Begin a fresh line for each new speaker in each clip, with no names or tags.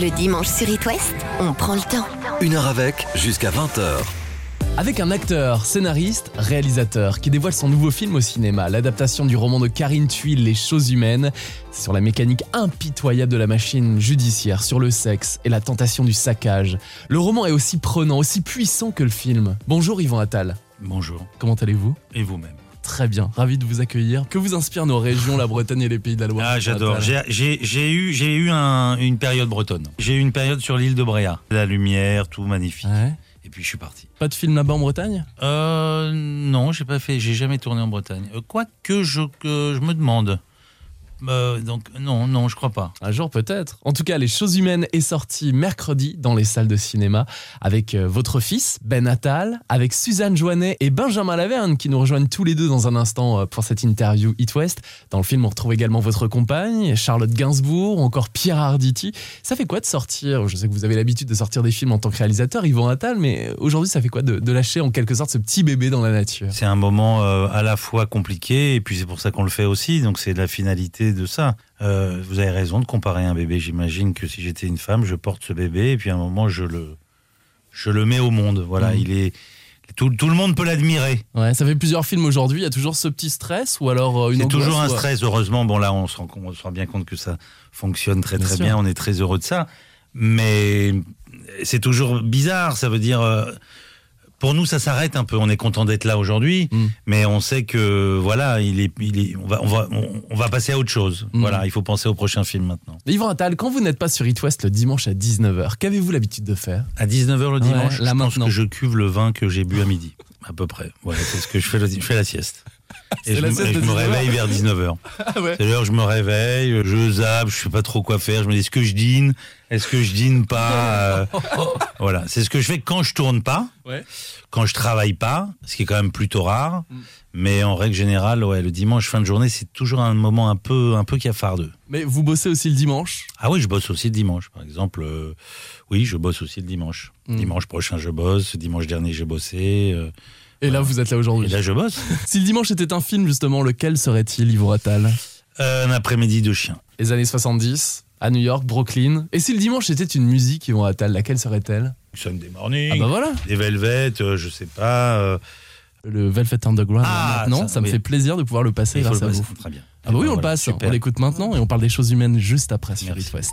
Le dimanche sur It West, on prend le temps.
Une heure avec, jusqu'à 20h.
Avec un acteur, scénariste, réalisateur qui dévoile son nouveau film au cinéma, l'adaptation du roman de Karine Thuil, Les choses humaines, sur la mécanique impitoyable de la machine judiciaire, sur le sexe et la tentation du saccage. Le roman est aussi prenant, aussi puissant que le film. Bonjour Yvan Attal.
Bonjour.
Comment allez-vous?
Et vous-même?
Très bien, ravi de vous accueillir. Que vous inspirent nos régions, la Bretagne et les pays de la Loire?
Ah, j'adore.
Attal
J'ai eu, j'ai eu un- une période bretonne. J'ai eu une période sur l'île de Bréa. La lumière, tout magnifique.
Ouais.
Et puis je suis parti.
Pas de film là-bas en Bretagne?
Euh, non, j'ai pas fait. J'ai jamais tourné en Bretagne. Euh, Quoique je, que je me demande. Euh, donc non, non, je crois pas.
Un jour peut-être. En tout cas, Les choses humaines est sorti mercredi dans les salles de cinéma avec euh, votre fils, Ben Attal, avec Suzanne Joannet et Benjamin Laverne qui nous rejoignent tous les deux dans un instant euh, pour cette interview It West. Dans le film, on retrouve également votre compagne, Charlotte Gainsbourg, ou encore Pierre Arditi. Ça fait quoi de sortir Je sais que vous avez l'habitude de sortir des films en tant que réalisateur, Yvan Attal, mais aujourd'hui, ça fait quoi de, de lâcher en quelque sorte ce petit bébé dans la nature?
C'est un moment euh, à la fois compliqué et puis c'est pour ça qu'on le fait aussi. Donc c'est la finalité de ça. Euh, vous avez raison de comparer un bébé. J'imagine que si j'étais une femme, je porte ce bébé et puis à un moment je le, je le mets au monde. Voilà,
Mhm.
il est tout, tout le monde peut l'admirer.
Ouais, ça fait plusieurs films aujourd'hui. Il y a toujours ce petit stress ou alors euh, une
C'est toujours un
ou-
stress. Heureusement, bon là, on se rend, on se rend bien compte que ça fonctionne très très bien. On est très heureux de ça. Mais c'est toujours bizarre. Ça veut dire, euh, pour nous, ça s'arrête un peu. On est content d'être là aujourd'hui,
Mm.
mais on sait que voilà, il est, il est, on va, on va, on, va passer à autre chose.
Mm.
Voilà, il faut penser au prochain film maintenant.
Yvan Attal, quand vous n'êtes pas sur It West le dimanche à 19h, qu'avez-vous l'habitude de faire?
À 19h le dimanche,
là
je pense
maintenant.
que je cuve le vin que j'ai bu à midi, à peu près. Voilà, c'est ce que je fais. le- Je fais la sieste. Et je, me-
sieste
et je
de
me
19 heures.
réveille vers 19h.
Ah ouais
C'est l'heure où je me réveille, je zappe, je sais pas trop quoi faire. Je me dis est-ce que je dîne, est-ce que je dîne pas? euh, voilà, c'est ce que je fais quand je tourne pas,
Ouais.
quand je travaille pas, ce qui est quand même plutôt rare.
Mm.
Mais en règle générale, ouais, le dimanche fin de journée, c'est toujours un moment un peu, un peu cafardeux.
Mais vous bossez aussi le dimanche?
Ah oui, je bosse aussi le dimanche, par exemple. euh, oui, je bosse aussi le dimanche.
Mm.
Dimanche prochain, je bosse. Dimanche dernier, j'ai bossé. euh,
et là vous êtes là
et
aujourd'hui.
là, je bosse.
Si le dimanche était un film justement, lequel serait-il Yvan Attal
Euh, un après-midi de chien.
Les années 70, à New York, Brooklyn. Et si le dimanche était une musique Yvan Attal, laquelle serait-elle
Sunday morning.
Ah bah voilà
Des Velvet, euh, je sais pas. euh,
Le Velvet Underground
Ah,
maintenant, ça,
ça,
me
oui.
fait plaisir de pouvoir le passer grâce
le
à vous.
Très bien.
Ah bah oui, on le passe,
super.
on l'écoute maintenant et on parle des choses humaines juste après sur. It West.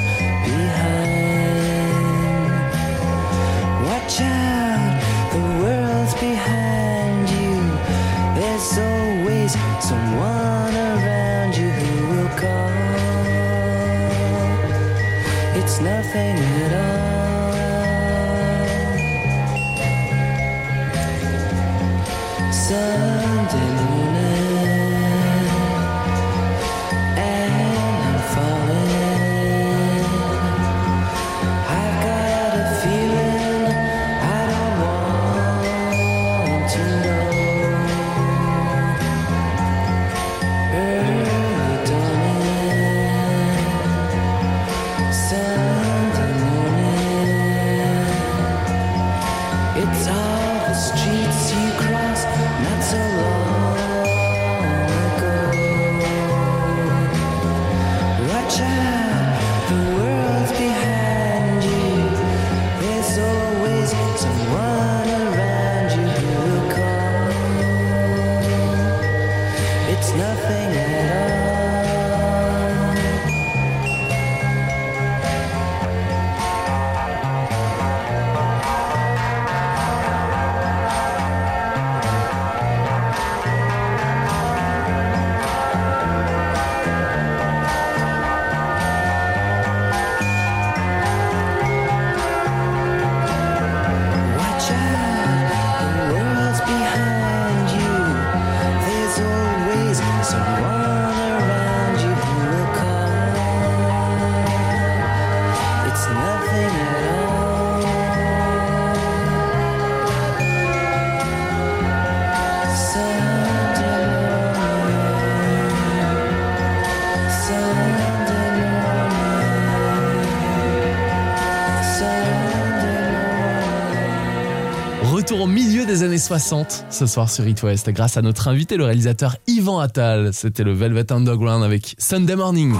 années 60 ce soir sur It West grâce à notre invité, le réalisateur Yvan Attal. C'était le Velvet Underground avec Sunday Morning.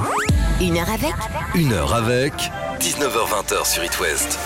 Une heure avec
Une heure avec 19h20 sur It West.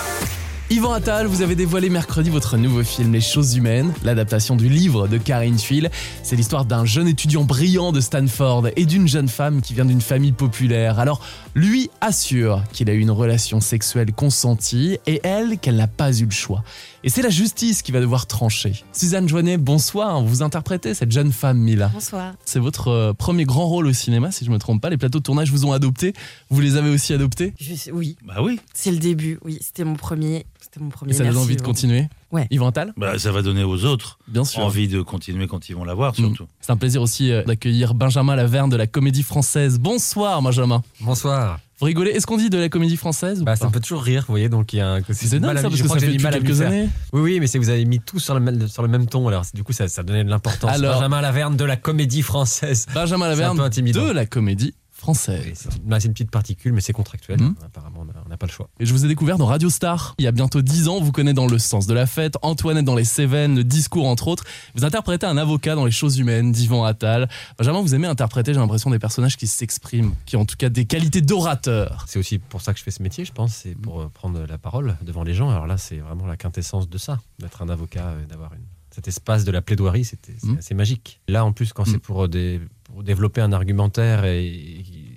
Yvan Attal, vous avez dévoilé mercredi votre nouveau film Les choses humaines, l'adaptation du livre de Karine Thuil. C'est l'histoire d'un jeune étudiant brillant de Stanford et d'une jeune femme qui vient d'une famille populaire. Alors, lui assure qu'il a eu une relation sexuelle consentie et elle qu'elle n'a pas eu le choix. Et c'est la justice qui va devoir trancher. Suzanne Joannet, bonsoir, vous interprétez cette jeune femme Mila.
Bonsoir.
C'est votre euh, premier grand rôle au cinéma, si je me trompe pas. Les plateaux de tournage vous ont adopté. Vous les avez aussi adoptés?
Je oui,
Bah oui.
c'est le début. Oui, c'était mon premier. C'était mon premier.
Et ça donne envie de continuer?
Ouais.
Yvan Attal
Bah, ça va donner aux autres
Bien sûr.
envie de continuer quand ils vont la voir, surtout.
Mm. C'est un plaisir aussi euh, d'accueillir Benjamin Laverne de la Comédie Française. Bonsoir Benjamin.
Bonsoir.
Vous rigolez Est-ce qu'on dit de la Comédie Française ou
Bah,
pas
ça me fait toujours rire, vous voyez, donc il y a un
C'est dingue ça
je
parce que
crois
ça fait
m'y
quelques années.
Oui, oui, mais c'est vous avez mis tout sur le sur le même ton, alors du coup ça, ça donnait de l'importance.
Alors-
Benjamin Laverne de la comédie française.
Benjamin Laverne de la Comédie Française.
C'est c'est une petite particule, mais c'est contractuel.
Mhm.
Apparemment, on n'a pas le choix.
Et je vous ai découvert dans Radio Star. Il y a bientôt 10 ans, vous connaissez dans Le Sens de la Fête, Antoinette dans Les Cévennes, Le Discours entre autres. Vous interprétez un avocat dans Les Choses Humaines d'Yvan Attal. Benjamin, vous aimez interpréter, j'ai l'impression, des personnages qui s'expriment, qui ont en tout cas des qualités d'orateur.
C'est aussi pour ça que je fais ce métier, je pense, c'est pour euh, prendre la parole devant les gens. Alors là, c'est vraiment la quintessence de ça, d'être un avocat, et d'avoir une- cet espace de la plaidoirie, c'était c'est
Mhm.
assez magique. Là, en plus, quand
Mhm.
c'est pour, euh, des- pour développer un argumentaire et,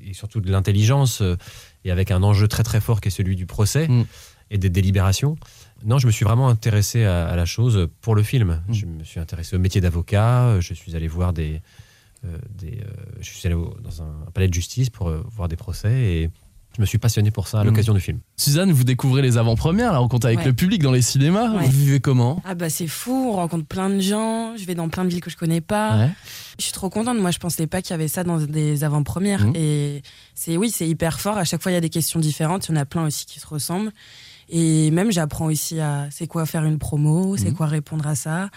et surtout de l'intelligence, euh, et avec un enjeu très très fort qui est celui du procès
Mhm.
et des délibérations, non, je me suis vraiment intéressé à, à la chose pour le film. Je me suis intéressé au métier d'avocat, je suis allé voir des... euh, des, euh, je suis allé au- dans un, un palais de justice pour euh, voir des procès et je me suis passionné pour ça à
Mhm.
l'occasion du film.
Suzanne, vous découvrez les avant-premières, la rencontre avec
Ouais.
le public dans les cinémas.
Ouais.
Vous vivez comment?
Ah bah c'est fou, on rencontre plein de gens, je vais dans plein de villes que je connais pas.
Ouais.
Je suis trop contente, moi je pensais pas qu'il y avait ça dans des avant-premières.
Mhm.
Et c'est oui, c'est hyper fort, à chaque fois il y a des questions différentes, il y en a plein aussi qui se ressemblent. Et même j'apprends aussi à c'est quoi faire une promo, c'est
Mhm.
quoi répondre à ça.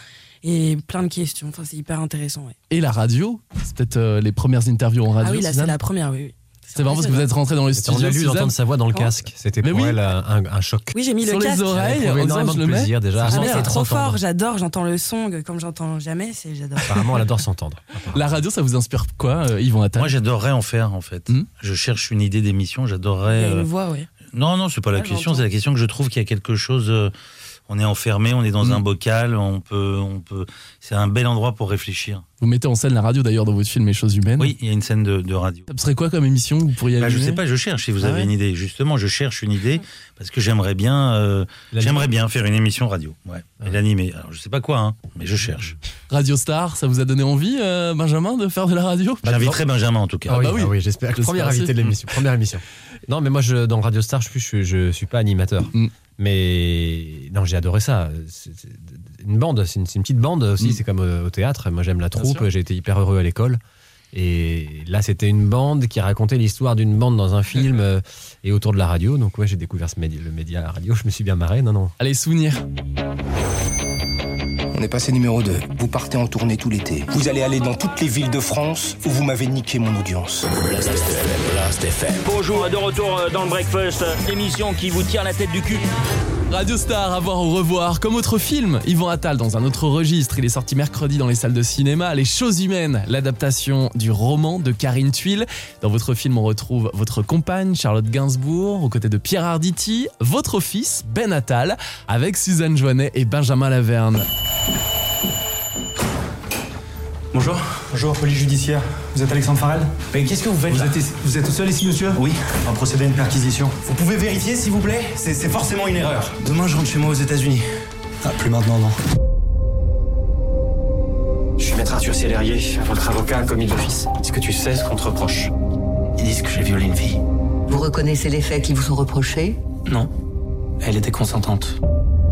Et plein de questions, enfin c'est hyper intéressant. ouais.
Et la radio? C'est peut-être euh, les premières interviews en radio.
ah oui, là c'est la première, oui. oui.
C'est marrant parce que vous êtes rentré dans le
On
studio.
a lu d'entendre sa voix dans le casque. C'était
Mais
pour
oui.
elle un, choc.
Oui, j'ai mis
sur
le
les
casque.
oreilles.
A
en
trouvé
disant,
énormément de
le mets.
plaisir déjà.
Ah c'est trop fort, j'adore, j'entends le son comme j'entends jamais, c'est j'adore.
Apparemment, elle adore s'entendre.
La radio, ça vous inspire quoi, euh, Yvan Attal
Moi, j'adorerais en faire, en fait.
Mhm.
Je cherche une idée d'émission,
Il y
j'adorerais.
a une
euh,
voix, oui.
Non, non, c'est pas la
Ouais,
question. C'est la question que je trouve qu'il y a quelque chose. On est enfermé, on est dans
Mm.
un bocal, on peut, on peut. C'est un bel endroit pour réfléchir.
Vous mettez en scène la radio d'ailleurs dans votre film Les choses humaines.
Oui, il y a une scène de, de radio.
Ça serait quoi comme émission vous pourriez
Bah, je sais pas, je cherche. Si vous
Ah
avez
ouais
une idée, justement, je cherche une idée parce que j'aimerais bien, euh, j'aimerais bien faire une émission radio. Ouais, et l'animer. Alors, je sais pas quoi, hein, mais je cherche.
Radio Star, ça vous a donné envie, euh, Benjamin, de faire de la radio?
J'inviterai Benjamin en tout cas.
Ah oui,
bah oui.
ah oui, j'espère. Première invité de l'émission. Première émission. Non, mais moi, je, dans Radio Star, je suis, je, je suis pas animateur.
Mm.
Mais non, j'ai adoré ça. C'est- une bande, c'est une, petite bande aussi.
Mm.
C'est comme au, au théâtre. Moi, j'aime la troupe. J'ai été hyper heureux à l'école. Et là, c'était une bande qui racontait l'histoire d'une bande dans un film euh, et autour de la radio. Donc, ouais, j'ai découvert ce média, le média la radio. Je me suis bien marré. Non, non.
Allez, souvenirs.
On est passé numéro 2. Vous partez en tournée tout l'été. Vous allez aller dans toutes les villes de France où vous m'avez niqué mon audience.
Bonjour, de retour euh, dans le breakfast, émission qui vous tire la tête du cul.
Radio Star, à voir au revoir. Comme autre film, Yvan Attal dans un autre registre. Il est sorti mercredi dans les salles de cinéma. Les choses humaines, l'adaptation du roman de Karine Thuil. Dans votre film, on retrouve votre compagne, Charlotte Gainsbourg, aux côtés de Pierre Arditi, votre fils, Ben Attal, avec Suzanne Joannet et Benjamin Laverne.
Bonjour. Bonjour, police judiciaire. Vous êtes Alexandre Farrell
Mais qu'est-ce que vous faites
vous
là
êtes, vous êtes tout seul ici, monsieur
Oui.
On va procéder à une perquisition.
Vous pouvez vérifier s'il vous plaît C'est c'est forcément une erreur.
Demain, je rentre chez moi aux États-Unis.
Ah, plus maintenant, non.
Je suis maître Arthur Célérier, votre avocat commis d'office. Est-ce que tu sais ce qu'on te reproche
Ils disent que j'ai violé une fille.
Vous reconnaissez les faits qui vous sont reprochés?
Non. Elle était consentante.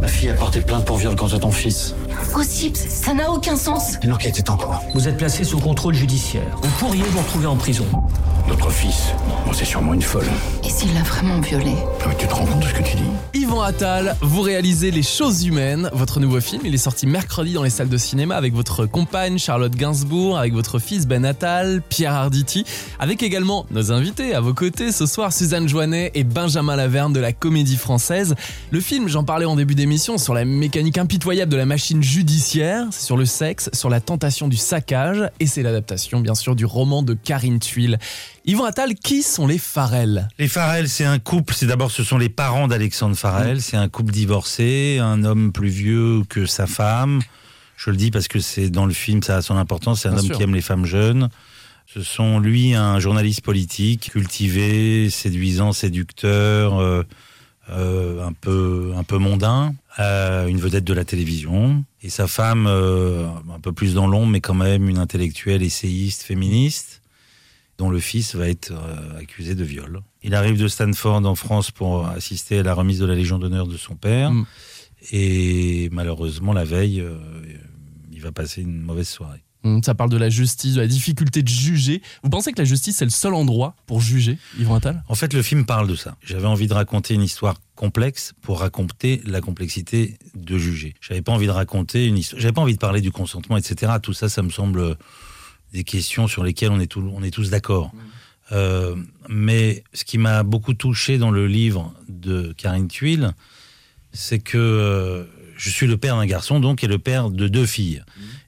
Ma fille a porté plainte pour viol contre ton fils.
Impossible, ça n'a aucun sens.
L'enquête est en cours. Vous êtes placé sous contrôle judiciaire. Vous pourriez vous retrouver en prison.
Notre fils, bon, c'est sûrement une folle.
Et s'il l'a vraiment violée?
Mais tu te rends compte de ce que tu dis?
Yvan Attal, vous réalisez Les choses humaines, votre nouveau film. Il est sorti mercredi dans les salles de cinéma avec votre compagne Charlotte Gainsbourg, avec votre fils Ben Attal, Pierre Arditi, avec également nos invités à vos côtés ce soir, Suzanne Joannet et Benjamin Laverne de la Comédie Française. Le film, j'en parlais en début d'émission, sur la mécanique impitoyable de la machine judiciaire, c'est sur le sexe, sur la tentation du saccage, et c'est l'adaptation bien sûr du roman de Karine Tuile. Yvan Attal, qui sont les Farrell?
Les Farrell, c'est un couple. C'est d'abord, ce sont les parents d'Alexandre Farrell. C'est un couple divorcé, un homme plus vieux que sa femme. Je le dis parce que c'est dans le film, ça a son importance. C'est un
Bien
homme
sûr.
qui aime les femmes jeunes. Ce sont lui un journaliste politique, cultivé, séduisant, séducteur, euh, euh, un peu un peu mondain, euh, une vedette de la télévision. Et sa femme, euh, un peu plus dans l'ombre, mais quand même une intellectuelle, essayiste, féministe dont le fils va être euh, accusé de viol. Il arrive de Stanford en France pour assister à la remise de la Légion d'honneur de son père.
Mm.
Et malheureusement, la veille, il va passer une mauvaise soirée.
Hum, Ça parle de la justice, de la difficulté de juger. Vous pensez que la justice c'est le seul endroit pour juger, Yvan Attal?
En fait, le film parle de ça. J'avais envie de raconter une histoire complexe pour raconter la complexité de juger. J'avais pas envie de raconter une histoire. J'avais pas envie de parler du consentement, etc. Tout ça, ça me semble des questions sur lesquelles on est, tout- on est tous d'accord. Euh, mais ce qui m'a beaucoup touché dans le livre de Karine Tuile, c'est que euh, je suis le père d'un garçon, donc, et le père de deux filles.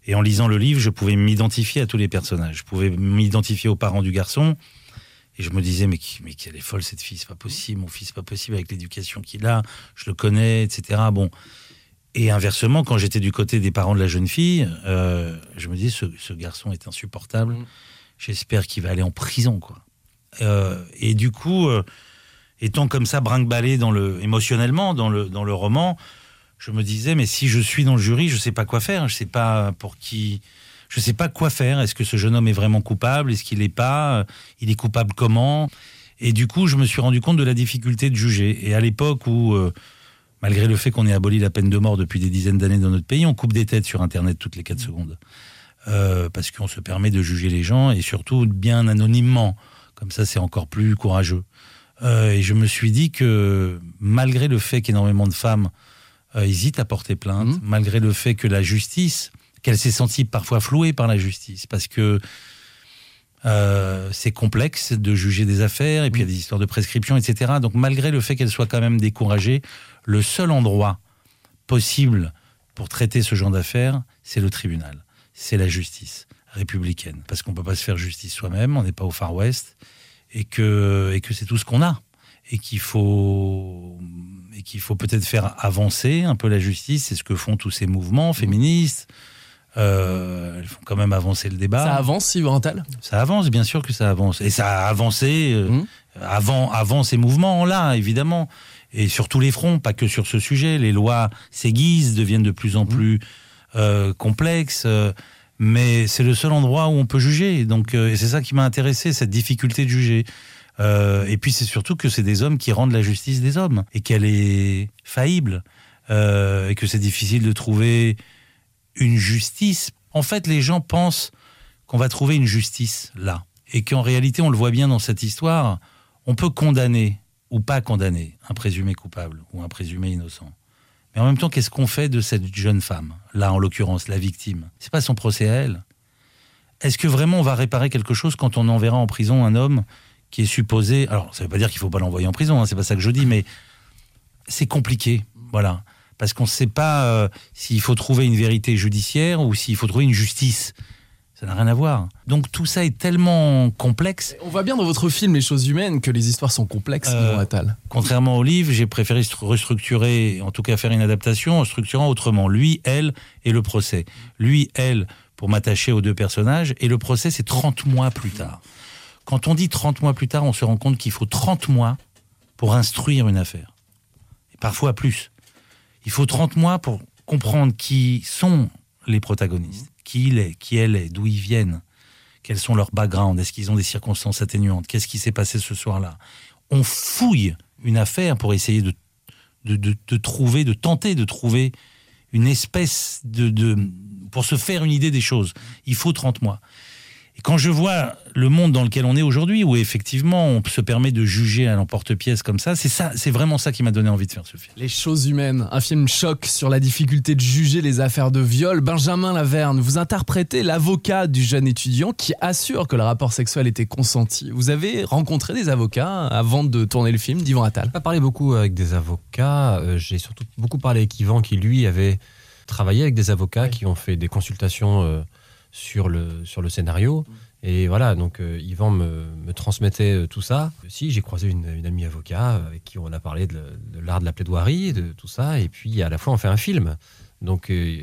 Et en lisant le livre, je pouvais m'identifier à tous les personnages. Je pouvais m'identifier aux parents du garçon. Et je me disais, mais, mais qu'elle est folle cette fille, c'est pas possible, mon fils, c'est pas possible avec l'éducation qu'il a, je le connais, etc. Bon. Et inversement, quand j'étais du côté des parents de la jeune fille, euh, je me disais, ce, ce garçon est insupportable. J'espère qu'il va aller en prison, quoi. Euh, et du coup, euh, étant comme ça brinque-ballé dans le, émotionnellement dans le, dans le roman, je me disais, mais si je suis dans le jury, je sais pas quoi faire, je sais pas pour qui, je sais pas quoi faire. Est-ce que ce jeune homme est vraiment coupable? Est-ce qu'il n'est pas? Il est coupable comment? Et du coup, je me suis rendu compte de la difficulté de juger. Et à l'époque où, euh, malgré le fait qu'on ait aboli la peine de mort depuis des dizaines d'années dans notre pays, on coupe des têtes sur Internet toutes les 4 secondes. Euh, parce qu'on se permet de juger les gens et surtout bien anonymement. Comme ça, c'est encore plus courageux. Euh, et je me suis dit que malgré le fait qu'énormément de femmes euh, hésitent à porter plainte, malgré le fait que la justice, qu'elle s'est sentie parfois flouée par la justice, parce que euh, c'est complexe de juger des affaires, et puis il y a des histoires de prescription, etc. Donc malgré le fait qu'elle soit quand même découragée, le seul endroit possible pour traiter ce genre d'affaires, c'est le tribunal, c'est la justice républicaine, parce qu'on ne peut pas se faire justice soi-même, on n'est pas au Far West, et que, et que c'est tout ce qu'on a, et qu'il faut, et qu'il faut peut-être faire avancer un peu la justice, c'est ce que font tous ces mouvements féministes, euh, elles font quand même avancer le débat.
Ça avance, Attal
Ça avance, bien sûr que ça avance. Et ça a avancé euh, avant, avant ces mouvements-là, évidemment. Et sur tous les fronts, pas que sur ce sujet. Les lois s'aiguisent, deviennent de plus en plus euh, complexes. euh, mais c'est le seul endroit où on peut juger. Donc, et c'est ça qui m'a intéressé, cette difficulté de juger. Euh, et puis c'est surtout que c'est des hommes qui rendent la justice des hommes et qu'elle est faillible euh, et que c'est difficile de trouver une justice. En fait, les gens pensent qu'on va trouver une justice là. Et qu'en réalité, on le voit bien dans cette histoire, on peut condamner ou pas condamner un présumé coupable ou un présumé innocent. Mais en même temps, qu'est-ce qu'on fait de cette jeune femme, là en l'occurrence, la victime? C'est pas son procès à elle. Est-ce que vraiment on va réparer quelque chose quand on enverra en prison un homme qui est supposé. Alors, ça veut pas dire qu'il faut pas l'envoyer en prison, hein, c'est pas ça que je dis, mais c'est compliqué. Voilà. Parce qu'on ne sait pas euh, s'il faut trouver une vérité judiciaire ou s'il faut trouver une justice. Ça n'a rien à voir. Donc tout ça est tellement complexe.
On voit bien dans votre film Les choses humaines que les histoires sont complexes,
Euh,
Attal.
Contrairement au livre, j'ai préféré stru- restructurer, en tout cas faire une adaptation en structurant autrement. Lui, elle et le procès. Lui, elle, pour m'attacher aux deux personnages, et le procès, c'est 30 mois plus tard. Quand on dit 30 mois plus tard, on se rend compte qu'il faut 30 mois pour instruire une affaire. Et parfois plus. Il faut 30 mois pour comprendre qui sont les protagonistes, qui il est, qui elle est, d'où ils viennent, quels sont leurs backgrounds, est-ce qu'ils ont des circonstances atténuantes, qu'est-ce qui s'est passé ce soir-là. On fouille une affaire pour essayer de, de, de- trouver, de tenter de trouver une espèce de, de... pour se faire une idée des choses. Il faut 30 mois. Quand je vois le monde dans lequel on est aujourd'hui, où effectivement on se permet de juger à l'emporte-pièce comme ça, c'est ça, c'est vraiment ça qui m'a donné envie de faire ce film.
Les choses humaines, un film choc sur la difficulté de juger les affaires de viol. Benjamin Laverne, vous interprétez l'avocat du jeune étudiant qui assure que le rapport sexuel était consenti. Vous avez rencontré des avocats avant de tourner le film d'Yvan Attal?
J'ai pas parlé beaucoup avec des avocats. euh, J'ai surtout beaucoup parlé avec Yvan qui, lui, avait travaillé avec des avocats qui ont fait des consultations euh, sur, le, sur le scénario. Et voilà, donc euh, Yvan me, me transmettait euh, tout ça. Si, j'ai croisé une, une amie avocat euh, avec qui on a parlé de, de l'art de la plaidoirie, de tout ça. Et puis, à la fois, on fait un film. Donc, euh,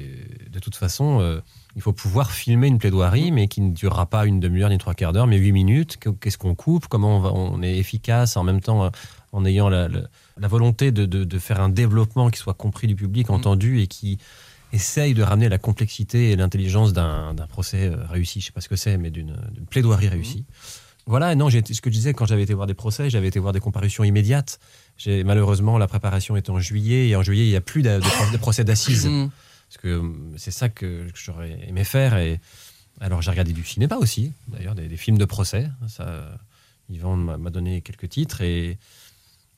de toute façon, euh, il faut pouvoir filmer une plaidoirie, mais qui ne durera pas une demi-heure ni trois quarts d'heure, mais huit minutes. Que- Qu'est-ce qu'on coupe? Comment on, va- on est efficace en même temps en ayant la, la- la volonté de, de- de faire un développement qui soit compris du public, entendu et qui essaye de ramener la complexité et l'intelligence d'un procès euh, réussi. Je sais pas ce que c'est, mais d'une plaidoirie réussie. Voilà, non, ce que je disais quand j'avais été voir des procès, j'avais été voir des comparutions immédiates. Malheureusement, la préparation était en juillet, et en juillet, il n'y a plus de, de pro- de procès d'assises.
Mm.
Parce que euh, c'est ça que, que j'aurais aimé faire. Et alors, j'ai regardé du cinéma aussi, d'ailleurs, des, des films de procès. Ça, Yvan m'a m'a donné quelques titres, et,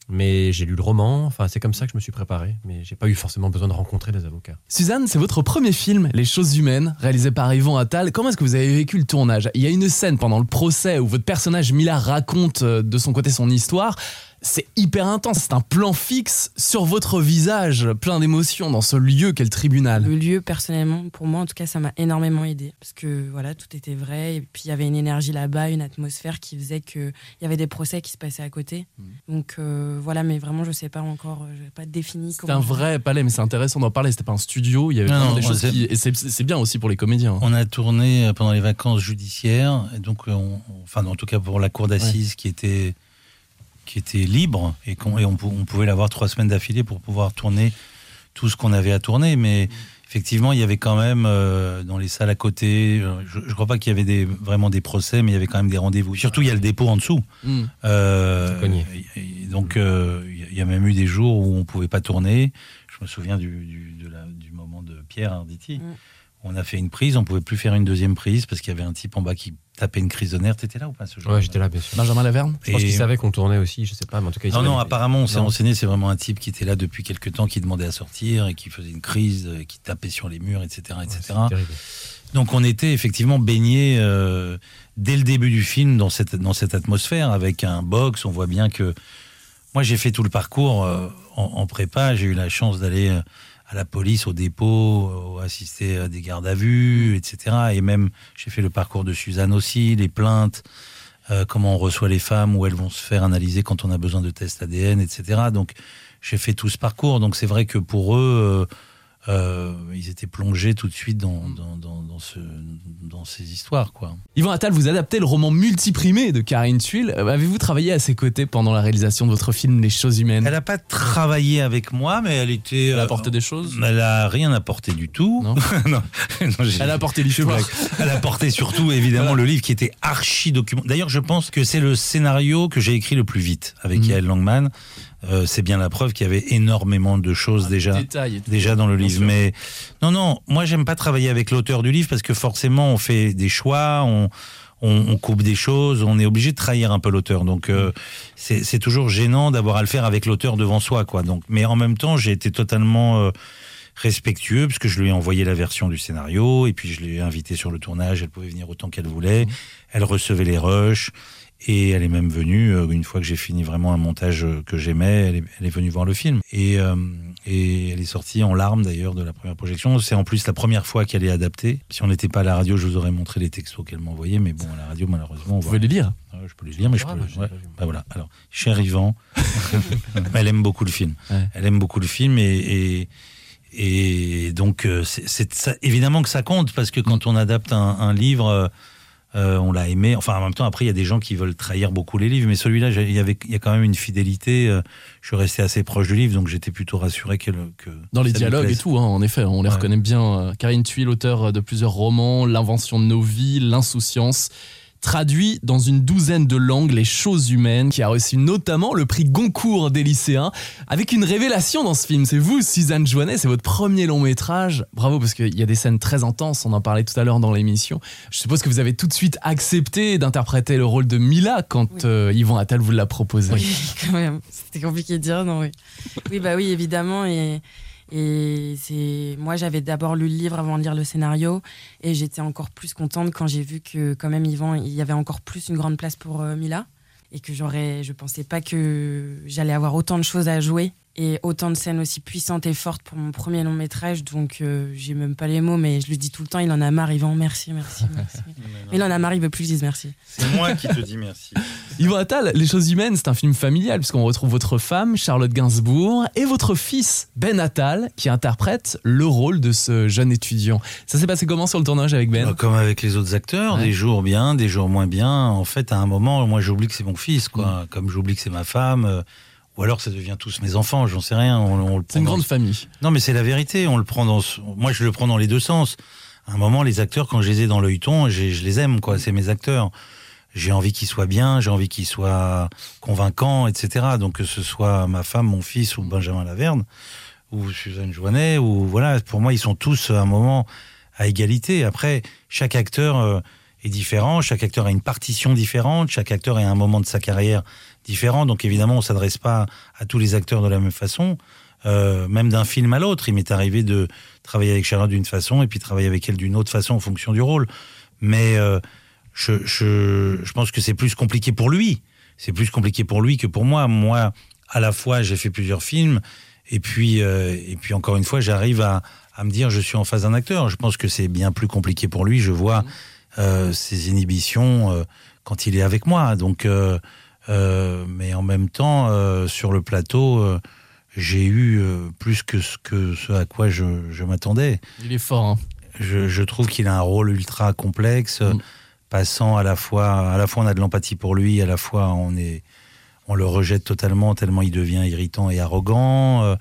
mais j'ai lu le roman. Enfin, c'est comme ça que je me suis préparé. Mais j'ai pas eu forcément besoin de rencontrer des avocats.
Suzanne, c'est votre premier film, Les choses humaines, réalisé par Yvan Attal. Comment est-ce que vous avez vécu le tournage? Il y a une scène pendant le procès où votre personnage Mila raconte euh, de son côté son histoire. C'est hyper intense, c'est un plan fixe sur votre visage, plein d'émotions dans ce lieu qu'est le tribunal.
Le lieu, personnellement, pour moi, en tout cas, ça m'a énormément aidé. Parce que voilà, tout était vrai. Et puis, il y avait une énergie là-bas, une atmosphère qui faisait qu'il y avait des procès qui se passaient à côté. Donc, euh, voilà, mais vraiment, je sais pas encore, je n'ai pas défini
C'est un vrai palais, mais c'est intéressant d'en parler. C'était pas un studio, il y avait
Non,
des choses qui. Et c'est bien aussi pour les comédiens.
On a tourné pendant les vacances judiciaires, et donc, euh, on- enfin, en tout cas pour la cour d'assises qui était qui était libre et, qu'on- et on, on pouvait l'avoir trois semaines d'affilée pour pouvoir tourner tout ce qu'on avait à tourner. Mais effectivement, il y avait quand même euh, dans les salles à côté, je ne crois pas qu'il y avait des, vraiment des procès, mais il y avait quand même des rendez-vous. Surtout, il y a le dépôt en dessous. Euh, et- donc, il y a- il y a même eu des jours où on pouvait pas tourner. Je me souviens du, du, de la- du moment de Pierre Arditi.
Mm.
On a fait une prise, on pouvait plus faire une deuxième prise parce qu'il y avait un type en bas qui tapait une crise de nerfs. T'étais là ou pas ce jour
Ouais, j'étais là, bien sûr.
Benjamin Laverne
Je pense qu'il savait qu'on tournait aussi, je sais pas, mais en tout cas. il
Non, non, apparemment, on s'est renseigné. C'est vraiment un type qui était là depuis quelques temps, qui demandait à sortir et qui faisait une crise, et qui tapait sur les murs, etc. etc. Donc, on était effectivement baigné euh, dès le début du film dans cette, dans cette atmosphère avec un box. On voit bien que. Moi, j'ai fait tout le parcours euh, en, en prépa. J'ai eu la chance d'aller euh, à la police, au dépôt, euh, assister à des gardes à vue, etc. Et même, j'ai fait le parcours de Suzanne aussi, les plaintes, euh, comment on reçoit les femmes, où elles vont se faire analyser quand on a besoin de tests ADN, etc. Donc, j'ai fait tout ce parcours. Donc, c'est vrai que pour eux, euh, euh, ils étaient plongés tout de suite dans, dans, dans, dans ce, dans ces histoires, quoi.
Yvan Attal, vous adaptez le roman multiprimé de Karine Tuile. Euh, Avez-vous travaillé à ses côtés pendant la réalisation de votre film Les choses humaines?
Elle n'a pas travaillé avec moi, mais elle était.
Elle a
euh,
apporté des choses?
Elle a rien apporté du tout.
Non.
Non, non, j'ai-
Elle a apporté
je blague. Elle a apporté surtout, évidemment, le livre qui était archi document. D'ailleurs, je pense que c'est le scénario que j'ai écrit le plus vite avec
Mhm.
Yael Langman. Euh, c'est bien la preuve qu'il y avait énormément de choses déjà,
et tout.
déjà dans le livre.
sûr.
Mais non, non, moi j'aime pas travailler avec l'auteur du livre parce que forcément on fait des choix, on, on, on coupe des choses, on est obligé de trahir un peu l'auteur. Donc euh, c'est c'est toujours gênant d'avoir à le faire avec l'auteur devant soi, quoi. Donc, mais en même temps, j'ai été totalement euh, respectueux parce que je lui ai envoyé la version du scénario et puis je l'ai invitée sur le tournage. Elle pouvait venir autant qu'elle voulait. Elle recevait les rushs. Et elle est même venue, euh, une fois que j'ai fini vraiment un montage euh, que j'aimais, elle est, elle est venue voir le film. Et, euh, et elle est sortie en larmes d'ailleurs de la première projection. C'est en plus la première fois qu'elle est adaptée. Si on n'était pas à la radio, je vous aurais montré les textos qu'elle m'envoyait. Mais bon, à la radio, malheureusement, on
Vous pouvez les lire
Ouais, je peux les lire, mais je peux. ouais. Bah voilà. Alors, cher Yvan, elle aime beaucoup le film.
Ouais.
Elle aime beaucoup le film et, et, et donc c'est évidemment que ça compte parce que quand on adapte un, un livre, euh, on l'a aimé. Enfin, en même temps, après, il y a des gens qui veulent trahir beaucoup les livres, mais celui-là, il y avait, il y a quand même une fidélité. euh, je suis resté assez proche du livre, donc j'étais plutôt rassuré que, que
Dans les dialogues et tout, hein, en effet, on les
Ouais.
reconnaît bien. Euh, Karine Thuil, auteur de plusieurs romans, L'invention de nos vies, L'insouciance, traduit dans une douzaine de langues les choses humaines, qui a reçu notamment le prix Goncourt des lycéens, avec une révélation dans ce film. C'est vous, Suzanne Joannet, c'est votre premier long métrage. Bravo, parce qu'il y a des scènes très intenses, on en parlait tout à l'heure dans l'émission. Je suppose que vous avez tout de suite accepté d'interpréter le rôle de Mila quand euh, Yvan Attal vous l'a proposé.
Oui, quand même. C'était compliqué de dire, non, oui. Oui, bah oui, évidemment. Et, et c'est moi, j'avais d'abord lu le livre avant de lire le scénario. Et j'étais encore plus contente quand j'ai vu que, quand même, Yvan, il y avait encore plus une grande place pour euh, Mila. Et que j'aurais. Je pensais pas que j'allais avoir autant de choses à jouer et autant de scènes aussi puissantes et fortes pour mon premier long métrage. Donc, euh, j'ai même pas les mots, mais je le dis tout le temps. Il en a marre, Yvan. Merci, merci, merci. mais il en a marre, il veut plus que je dise merci.
C'est moi qui te dis merci.
Yvan Attal, Les choses humaines, c'est un film familial puisqu'on retrouve votre femme, Charlotte Gainsbourg, et votre fils, Ben Attal, qui interprète le rôle de ce jeune étudiant. Ça s'est passé comment sur le tournage avec Ben?
Comme avec les autres acteurs,
Ouais.
des jours bien, des jours moins bien. En fait, à un moment, moi, j'oublie que c'est mon fils, quoi. Comme j'oublie que c'est ma femme. euh, Ou alors, ça devient tous mes enfants, j'en sais rien. On, on le
C'est une
dans-
grande famille.
Non, mais c'est la vérité. On le prend dans. Moi, je le prends dans les deux sens. À un moment, les acteurs, quand je les ai dans l'œilleton, j'ai- je les aime, quoi. C'est mes acteurs. J'ai envie qu'ils soient bien, j'ai envie qu'ils soient convaincants, etc. Donc, que ce soit ma femme, mon fils ou Benjamin Laverne ou Suzanne Joannet, ou voilà, pour moi, ils sont tous à un moment à égalité. Après, chaque acteur euh, est différent, chaque acteur a une partition différente, chaque acteur a un moment de sa carrière différent. Donc, évidemment, on s'adresse pas à tous les acteurs de la même façon. Euh, même d'un film à l'autre. Il m'est arrivé de travailler avec Charlotte d'une façon et puis travailler avec elle d'une autre façon en fonction du rôle. Mais euh, je, je, je pense que c'est plus compliqué pour lui. C'est plus compliqué pour lui que pour moi. Moi, à la fois, j'ai fait plusieurs films et puis, euh, et puis encore une fois, j'arrive à, à me dire je suis en face d'un acteur. Je pense que c'est bien plus compliqué pour lui. Je vois euh, ses inhibitions euh, quand il est avec moi. Donc, mais en même temps, euh, sur le plateau, euh, j'ai eu euh, plus que ce, que ce à quoi je, je m'attendais.
Il est fort. hein.
Je, je trouve qu'il a un rôle ultra complexe, euh, passant à la fois, à la fois on a de l'empathie pour lui, à la fois on est, on le rejette totalement tellement il devient irritant et arrogant. euh.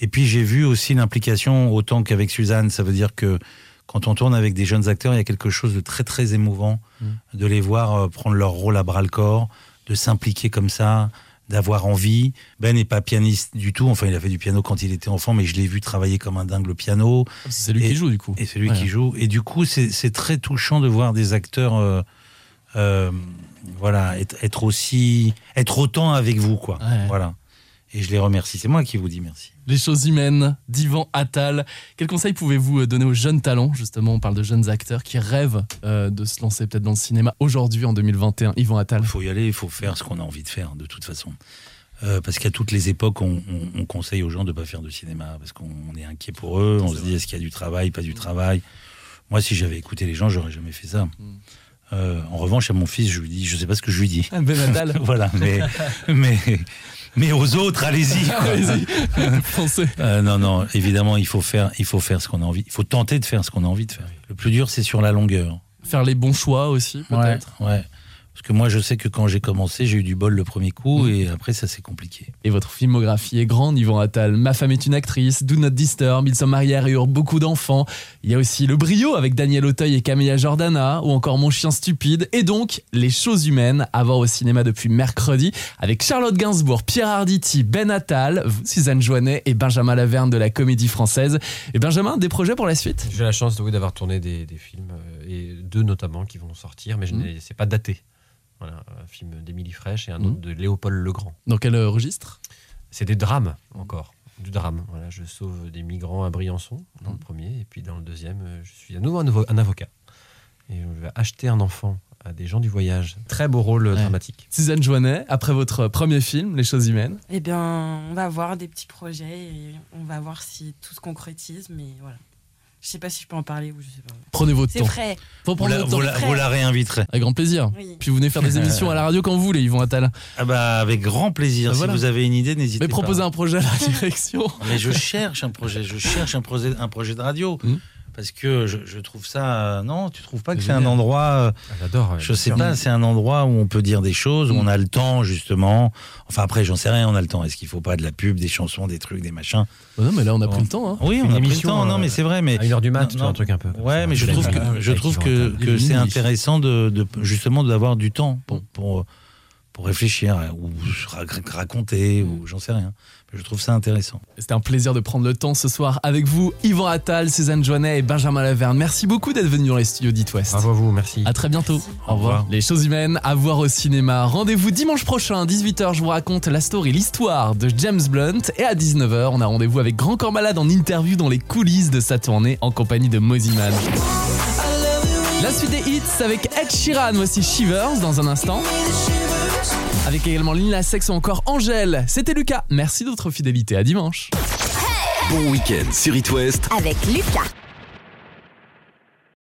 Et puis j'ai vu aussi l'implication autant qu'avec Suzanne, ça veut dire que quand on tourne avec des jeunes acteurs, il y a quelque chose de très très émouvant de les voir euh, prendre leur rôle à bras le corps, de s'impliquer comme ça, d'avoir envie. Ben n'est pas pianiste du tout. Enfin, il a fait du piano quand il était enfant, mais je l'ai vu travailler comme un dingue le piano.
C'est lui
Et-
qui joue du coup.
Et c'est lui
Ouais.
qui joue. Et du coup, c'est très touchant de voir des acteurs, euh, euh, voilà, être, être aussi, être autant avec vous, quoi.
Ouais.
Voilà. Et je les remercie. C'est moi qui vous dis merci.
Les choses humaines d'Ivan Attal. Quel conseil pouvez-vous euh, donner aux jeunes talents? Justement, on parle de jeunes acteurs qui rêvent euh, de se lancer peut-être dans le cinéma aujourd'hui, en 2021. Yvan Attal.
Il faut y aller, il faut faire ce qu'on a envie de faire, de toute façon. Euh, parce qu'à toutes les époques, on, on- on conseille aux gens de ne pas faire de cinéma, parce qu'on est inquiet pour eux, on se dit est-ce qu'il y a du travail, pas du travail? Moi, si j'avais écouté les gens, j'aurais jamais fait ça. Euh, en revanche, à mon fils, je lui dis, je sais pas ce que je lui dis.
Ben Attal.
voilà, mais, mais, mais aux autres, allez-y.
Allez-y, foncez.
Euh, non, non, évidemment, il faut faire, il faut faire ce qu'on a envie. Il faut tenter de faire ce qu'on a envie de faire. Le plus dur, c'est sur la longueur.
Faire les bons choix aussi, peut-être.
Ouais, ouais. Parce que moi, je sais que quand j'ai commencé, j'ai eu du bol le premier coup, et après, ça c'est compliqué.
Et votre filmographie est grande, Yvan Attal. Ma femme est une actrice, Do Not Disturb, ils sont mariés et eurent beaucoup d'enfants. Il y a aussi Le Brio avec Daniel Auteuil et Camilla Jordana, ou encore Mon chien stupide, et donc Les choses humaines, à voir au cinéma depuis mercredi, avec Charlotte Gainsbourg, Pierre Arditi, Ben Attal, Suzanne Joannet et Benjamin Laverne de la Comédie Française. Et Benjamin, des projets pour la suite?
J'ai la chance oui, d'avoir tourné des, des films, euh, et deux notamment qui vont sortir, mais je n'ai- c'est pas daté. Voilà, un film d'Émilie Fraîche et un
Mhm.
autre de Léopold Legrand.
Dans quel euh, registre?
C'est des drames encore, du drame. Voilà, je sauve des migrants à Briançon dans le premier, et puis dans le deuxième, euh, je suis à nouveau un, avo- un avocat. Et je vais acheter un enfant à des gens du voyage. Très beau rôle euh,
Ouais.
dramatique.
Suzanne Joannet, après votre premier film, Les choses humaines.
Eh bien, on va voir des petits projets et on va voir si tout se concrétise, mais voilà. Je sais pas si je peux en parler ou je sais pas.
Prenez votre
C'est
temps.
frais.
Faut
Vous
prendre
la,
votre temps.
vous la- vous la réinviterez.
Avec grand plaisir.
Oui.
Puis vous venez faire des émissions à la radio quand vous voulez, Yvon Attal.
Ah bah, avec grand plaisir.
Ah,
si
voilà.
vous avez une idée, n'hésitez
Mais
pas.
proposez un projet à la direction.
Mais je cherche un projet, je cherche un projet, un projet de radio.
Mhm.
Parce que je, je trouve ça. euh, non, tu trouves pas que
C'est
un endroit. euh,
J'adore. ouais,
je sais pas, c'est un endroit où on peut dire des choses, où on a le temps justement. Enfin après, j'en sais rien, on a le temps. Est-ce qu'il faut pas de la pub, des chansons, des trucs, des machins?
Oh non, mais là, on a pris le temps. hein.
Oui, on a pris le temps. Non,
euh,
mais c'est vrai. Mais
À une heure du mat,
Non, non.
un truc un peu.
Ouais, mais je trouve que je trouve que, que c'est intéressant de, de justement d'avoir du temps pour pour, pour réfléchir ou ra- raconter ou j'en sais rien. Je trouve ça intéressant.
C'était un plaisir de prendre le temps ce soir avec vous, Yvan Attal, Suzanne Joannet et Benjamin Laverne. Merci beaucoup d'être venus dans les studios d'It West.
Bravo à vous, merci.
À très bientôt. Au revoir. Les choses humaines à voir au cinéma. Rendez-vous dimanche prochain, 18h. Je vous raconte la story, l'histoire de James Blunt. Et à 19h, on a rendez-vous avec Grand Corps Malade en interview dans les coulisses de sa tournée en compagnie de Moziman. La suite des hits avec Ed Sheeran. Voici Shivers dans un instant. Avec également Lina Sex ou encore Angèle. C'était Lucas. Merci de votre fidélité. À dimanche.
Bon week-end sur It West.
Avec Lucas.